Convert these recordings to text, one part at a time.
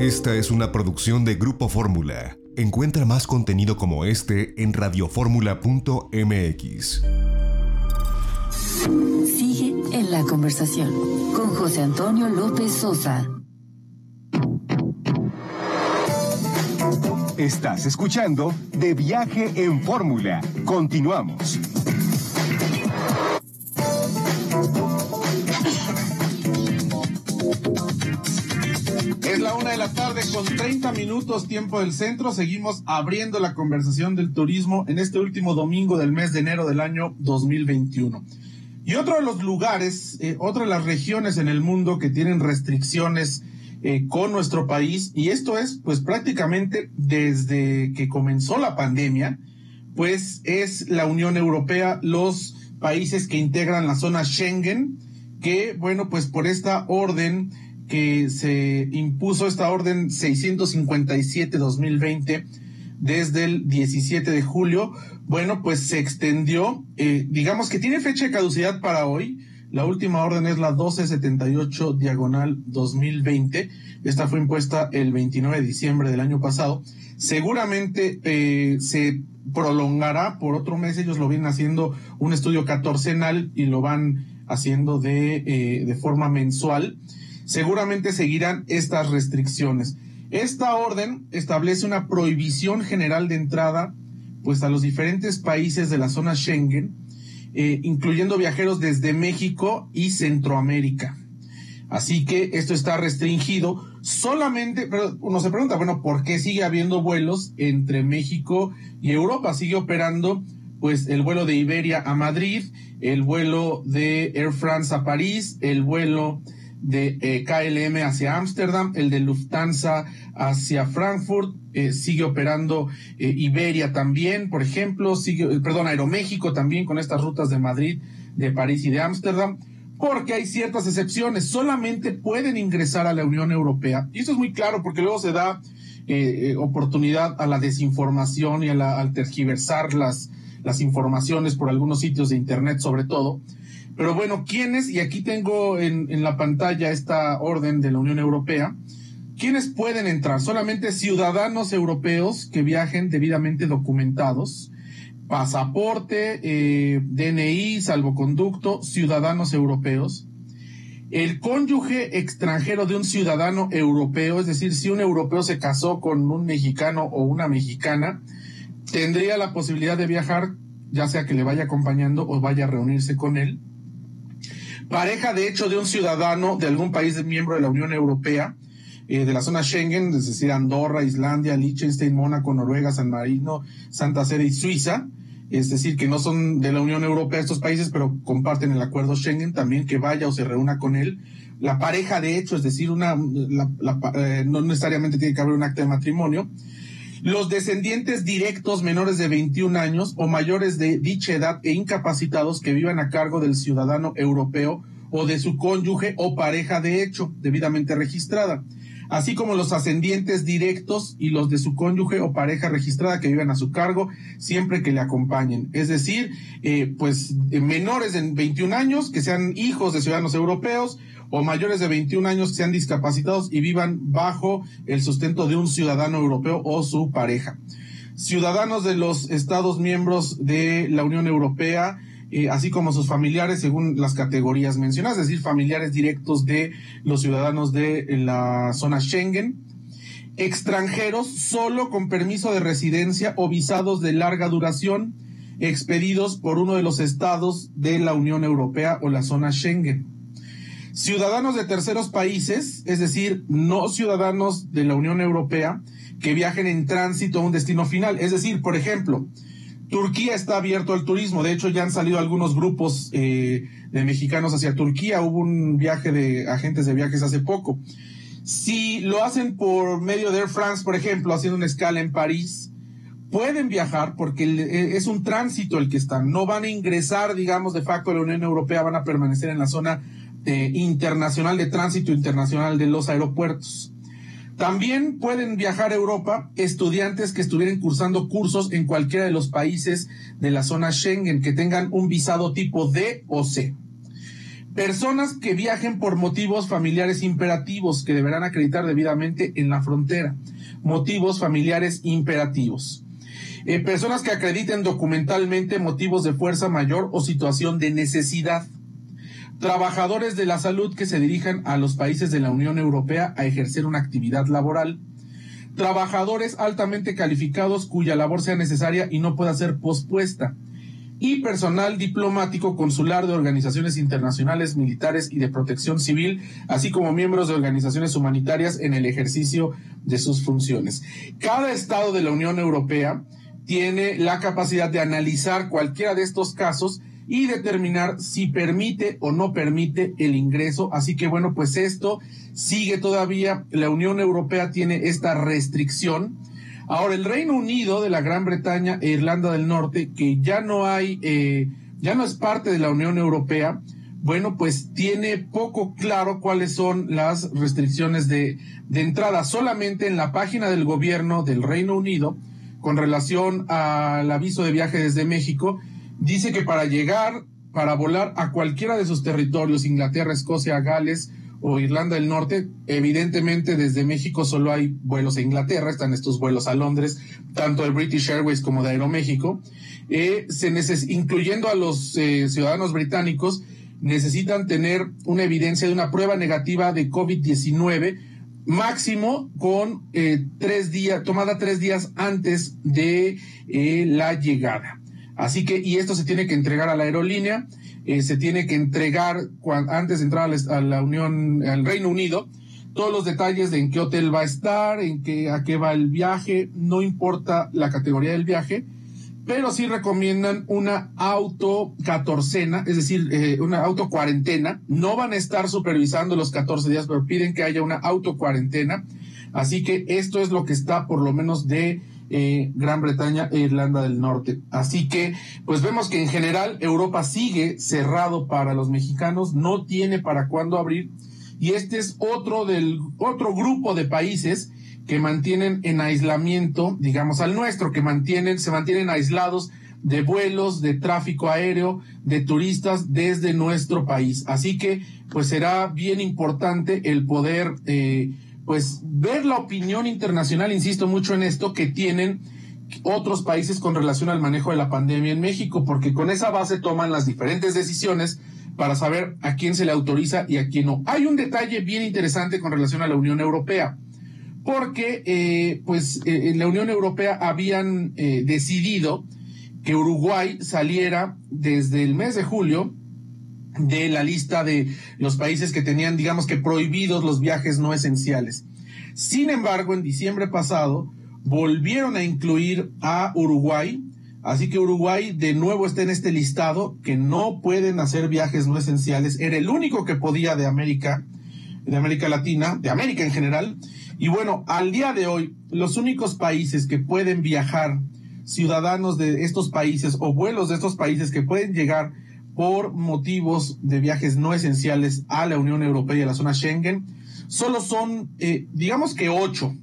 Esta es una producción de Grupo Fórmula. Encuentra más contenido como este en radioformula.mx. Sigue en la conversación con José Antonio López Sosa. Estás escuchando De Viaje en Fórmula. Continuamos. La tarde con 30 minutos tiempo del centro. Seguimos abriendo la conversación del turismo en este último domingo del mes de enero del año 2021. Y otro de los lugares, eh, otra de las regiones en el mundo que tienen restricciones eh, con nuestro país, y esto es pues prácticamente desde que comenzó la pandemia, pues es la Unión Europea, los países que integran la zona Schengen, que bueno, pues por esta orden que se impuso esta orden 657-2020 desde el 17 de julio, bueno, pues se extendió, eh, digamos que tiene fecha de caducidad para hoy. La última orden es la 1278 diagonal 2020. Esta fue impuesta el 29 de diciembre del año pasado. Seguramente eh, se prolongará por otro mes. Ellos lo vienen haciendo un estudio catorcenal y lo van haciendo de, eh, de forma mensual seguramente seguirán estas restricciones. Esta orden establece una prohibición general de entrada pues a los diferentes países de la zona Schengen, eh, incluyendo viajeros desde México y Centroamérica. Así que esto está restringido solamente, pero uno se pregunta, bueno, ¿por qué sigue habiendo vuelos entre México y Europa? Sigue operando pues el vuelo de Iberia a Madrid, el vuelo de Air France a París, el vuelo de eh, KLM hacia Ámsterdam, el de Lufthansa hacia Frankfurt, eh, sigue operando eh, Iberia también, por ejemplo, sigue, perdón, Aeroméxico también con estas rutas de Madrid, de París y de Ámsterdam, porque hay ciertas excepciones, solamente pueden ingresar a la Unión Europea, y eso es muy claro porque luego se da oportunidad a la desinformación y a la, al tergiversar las, las informaciones por algunos sitios de Internet sobre todo, pero bueno, ¿quiénes? Y aquí tengo en, la pantalla esta orden de la Unión Europea. ¿Quiénes pueden entrar? Solamente ciudadanos europeos que viajen debidamente documentados, pasaporte, eh, DNI, salvoconducto, ciudadanos europeos. El cónyuge extranjero de un ciudadano europeo, es decir, si un europeo se casó con un mexicano o una mexicana, tendría la posibilidad de viajar, ya sea que le vaya acompañando o vaya a reunirse con él pareja de hecho de un ciudadano de algún país miembro de la Unión Europea, eh, de la zona Schengen, es decir, Andorra, Islandia, Liechtenstein, Mónaco, Noruega, San Marino, Santa Sede y Suiza, es decir, que no son de la Unión Europea estos países, pero comparten el acuerdo Schengen, también que vaya o se reúna con él. La pareja, de hecho, es decir, una, eh, no necesariamente tiene que haber un acto de matrimonio, los descendientes directos menores de 21 años o mayores de dicha edad e incapacitados que vivan a cargo del ciudadano europeo o de su cónyuge o pareja de hecho debidamente registrada, así como los ascendientes directos y los de su cónyuge o pareja registrada que vivan a su cargo siempre que le acompañen. Es decir, eh, pues menores de 21 años que sean hijos de ciudadanos europeos o mayores de 21 años que sean discapacitados y vivan bajo el sustento de un ciudadano europeo o su pareja. Ciudadanos de los Estados miembros de la Unión Europea, eh, así como sus familiares según las categorías mencionadas, es decir, familiares directos de los ciudadanos de la zona Schengen, extranjeros solo con permiso de residencia o visados de larga duración expedidos por uno de los estados de la Unión Europea o la zona Schengen ciudadanos de terceros países, es decir, no ciudadanos de la Unión Europea, que viajen en tránsito a un destino final. Es decir, por ejemplo, Turquía está abierto al turismo. De hecho, ya han salido algunos grupos eh, de mexicanos hacia Turquía. Hubo un viaje de agentes de viajes hace poco. Si lo hacen por medio de Air France, por ejemplo, haciendo una escala en París, pueden viajar porque eh, es un tránsito el que están. No van a ingresar, digamos, de facto a la Unión Europea, van a permanecer en la zona eh, internacional de tránsito internacional de los aeropuertos. También pueden viajar a Europa estudiantes que estuvieran cursando cursos en cualquiera de los países de la zona Schengen que tengan un visado tipo D o C. Personas que viajen por motivos familiares imperativos que deberán acreditar debidamente en la frontera. Motivos familiares imperativos. Eh, personas que acrediten documentalmente motivos de fuerza mayor o situación de necesidad. Trabajadores de la salud que se dirijan a los países de la Unión Europea a ejercer una actividad laboral. Trabajadores altamente calificados cuya labor sea necesaria y no pueda ser pospuesta y personal diplomático consular de organizaciones internacionales, militares y de protección civil, así como miembros de organizaciones humanitarias en el ejercicio de sus funciones. Cada Estado de la Unión Europea tiene la capacidad de analizar cualquiera de estos casos y determinar si permite o no permite el ingreso. Así que bueno, pues esto sigue todavía. La Unión Europea tiene esta restricción Ahora, el Reino Unido de la Gran Bretaña e Irlanda del Norte, que ya no hay, eh, ya no es parte de la Unión Europea, bueno, pues tiene poco claro cuáles son las restricciones de, de entrada. Solamente en la página del gobierno del Reino Unido, con relación al aviso de viaje desde México, dice que para llegar, para volar a cualquiera de sus territorios, Inglaterra, Escocia, Gales, o Irlanda del Norte, evidentemente desde México solo hay vuelos a Inglaterra, están estos vuelos a Londres, tanto de British Airways como de Aeroméxico, eh, se incluyendo a los eh, ciudadanos británicos, necesitan tener una evidencia de una prueba negativa de COVID-19 máximo con eh, tres días, tomada tres días antes de la llegada. Así que, y esto se tiene que entregar a la aerolínea eh, se tiene que entregar antes de entrar a la, Unión, al Reino Unido, todos los detalles de en qué hotel va a estar, en qué, a qué va el viaje, no importa la categoría del viaje, pero sí recomiendan una auto catorcena, es decir, eh, una auto cuarentena. No van a estar supervisando los 14 días, pero piden que haya una auto cuarentena. Así que esto es lo que está por lo menos de eh, Gran Bretaña e Irlanda del Norte. Así que, pues vemos que en general Europa sigue cerrado para los mexicanos, no tiene para cuándo abrir. Y este es otro del otro grupo de países que mantienen en aislamiento, digamos al nuestro, que mantienen, se mantienen aislados de vuelos, de tráfico aéreo, de turistas desde nuestro país. Así que, pues será bien importante el poder eh, pues ver la opinión internacional, insisto mucho en esto, que tienen otros países con relación al manejo de la pandemia en México, porque con esa base toman las diferentes decisiones para saber a quién se le autoriza y a quién no. Hay un detalle bien interesante con relación a la Unión Europea, porque eh, pues eh, en la Unión Europea habían eh, decidido que Uruguay saliera desde el mes de julio de la lista de los países que tenían, digamos que prohibidos los viajes no esenciales. Sin embargo, en diciembre pasado volvieron a incluir a Uruguay, así que Uruguay de nuevo está en este listado que no pueden hacer viajes no esenciales. Era el único que podía de América, de América Latina, de América en general. Y bueno, al día de hoy, los únicos países que pueden viajar, ciudadanos de estos países o vuelos de estos países que pueden llegar por motivos de viajes no esenciales a la Unión Europea y a la zona Schengen, solo son, eh, digamos que ocho.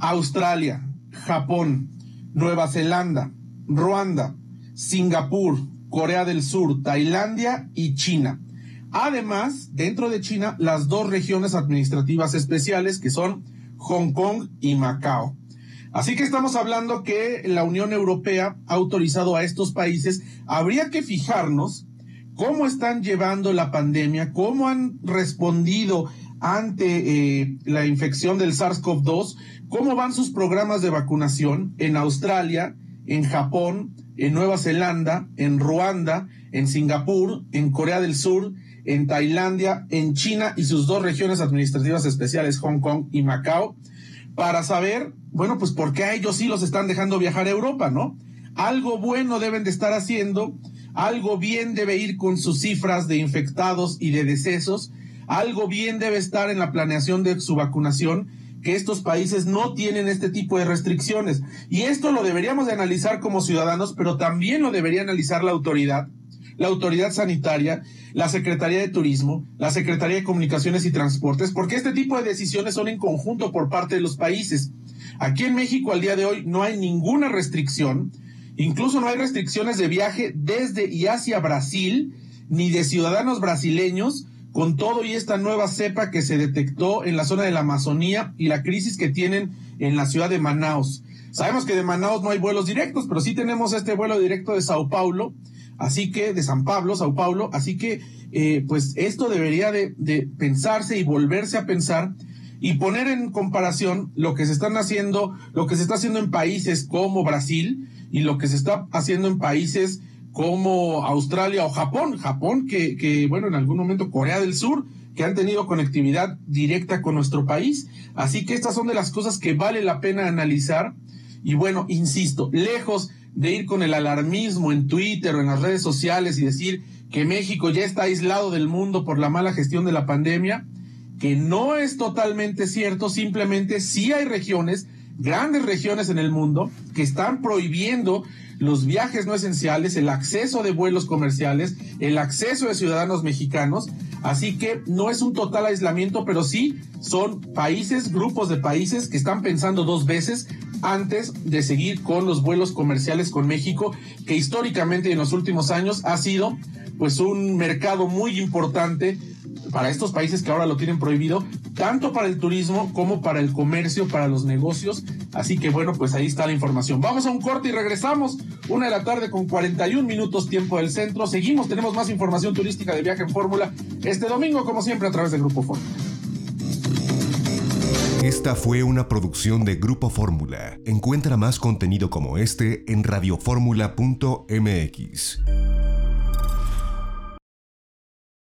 Australia, Japón, Nueva Zelanda, Ruanda, Singapur, Corea del Sur, Tailandia y China. Además, dentro de China, las dos regiones administrativas especiales que son Hong Kong y Macao. Así que estamos hablando que la Unión Europea ha autorizado a estos países. Habría que fijarnos cómo están llevando la pandemia, cómo han respondido ante eh, la infección del SARS-CoV-2, cómo van sus programas de vacunación en Australia, en Japón, en Nueva Zelanda, en Ruanda, en Singapur, en Corea del Sur, en Tailandia, en China y sus dos regiones administrativas especiales, Hong Kong y Macao, para saber, bueno, pues por qué a ellos sí los están dejando viajar a Europa, ¿no? Algo bueno deben de estar haciendo algo bien debe ir con sus cifras de infectados y de decesos, algo bien debe estar en la planeación de su vacunación, que estos países no tienen este tipo de restricciones. Y esto lo deberíamos de analizar como ciudadanos, pero también lo debería analizar la autoridad, la autoridad sanitaria, la Secretaría de Turismo, la Secretaría de Comunicaciones y Transportes, porque este tipo de decisiones son en conjunto por parte de los países. Aquí en México al día de hoy no hay ninguna restricción, Incluso no hay restricciones de viaje desde y hacia Brasil, ni de ciudadanos brasileños con todo y esta nueva cepa que se detectó en la zona de la Amazonía y la crisis que tienen en la ciudad de Manaus. Sabemos que de Manaus no hay vuelos directos, pero sí tenemos este vuelo directo de Sao Paulo, así que de San Pablo, Sao Paulo, así que eh, pues esto debería de, de pensarse y volverse a pensar y poner en comparación lo que se están haciendo, lo que se está haciendo en países como Brasil y lo que se está haciendo en países como Australia o Japón. Japón que, que bueno, en algún momento Corea del Sur, que han tenido conectividad directa con nuestro país. Así que estas son de las cosas que vale la pena analizar. Y bueno, insisto, lejos de ir con el alarmismo en Twitter o en las redes sociales y decir que México ya está aislado del mundo por la mala gestión de la pandemia, que no es totalmente cierto, simplemente sí hay regiones, grandes regiones en el mundo, que están prohibiendo los viajes no esenciales, el acceso de vuelos comerciales, el acceso de ciudadanos mexicanos. Así que no es un total aislamiento, pero sí son países, grupos de países que están pensando dos veces antes de seguir con los vuelos comerciales con México, que históricamente en los últimos años ha sido pues un mercado muy importante para estos países que ahora lo tienen prohibido, tanto para el turismo como para el comercio, para los negocios. Así que bueno, pues ahí está la información. Vamos a un corte y regresamos. Una de la tarde con 41 minutos tiempo del centro. Seguimos, tenemos más información turística de viaje en Fórmula este domingo, como siempre, a través del Grupo Fórmula. Esta fue una producción de Grupo Fórmula. Encuentra más contenido como este en radioformula.mx.